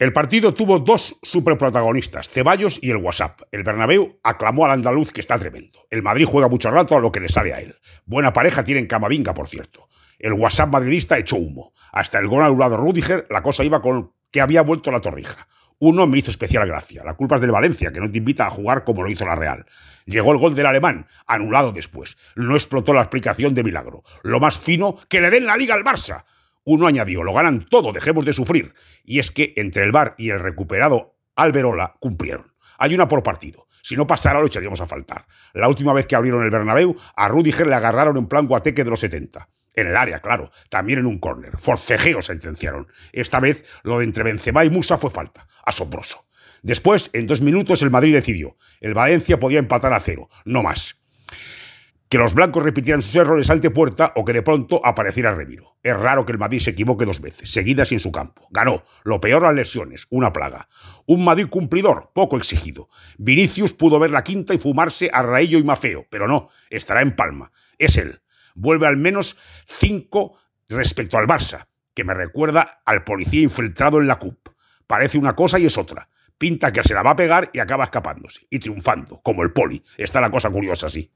El partido tuvo dos superprotagonistas, Ceballos y el WhatsApp. El Bernabéu aclamó al andaluz que está tremendo. El Madrid juega mucho rato a lo que le sale a él. Buena pareja tiene en Camavinga, por cierto. El WhatsApp madridista echó humo. Hasta el gol anulado Rudiger, la cosa iba con que había vuelto la torrija. Uno me hizo especial gracia. La culpa es del Valencia, que no te invita a jugar como lo hizo la Real. Llegó el gol del alemán, anulado después. No explotó la explicación de milagro. Lo más fino, que le den la liga al Barça. Uno añadió, lo ganan todo, dejemos de sufrir. Y es que entre el Bar y el recuperado Alberola cumplieron. Hay una por partido. Si no pasara lo echaríamos a faltar. La última vez que abrieron el Bernabéu, a Rudiger le agarraron en plan guateque de los 70. En el área, claro, también en un córner. Forcejeo sentenciaron. Esta vez lo de entre Benzema y Musa fue falta. Asombroso. Después, en dos minutos, el Madrid decidió. El Valencia podía empatar a cero, no más que los blancos repitieran sus errores ante puerta o que de pronto apareciera Remiro. Es raro que el Madrid se equivoque dos veces, seguidas en su campo. Ganó. Lo peor las lesiones, una plaga. Un Madrid cumplidor, poco exigido. Vinicius pudo ver la quinta y fumarse a Raello y Mafeo, pero no, estará en Palma. Es él. Vuelve al menos cinco respecto al Barça, que me recuerda al policía infiltrado en la CUP. Parece una cosa y es otra. Pinta que se la va a pegar y acaba escapándose. Y triunfando, como el poli. Está la cosa curiosa así.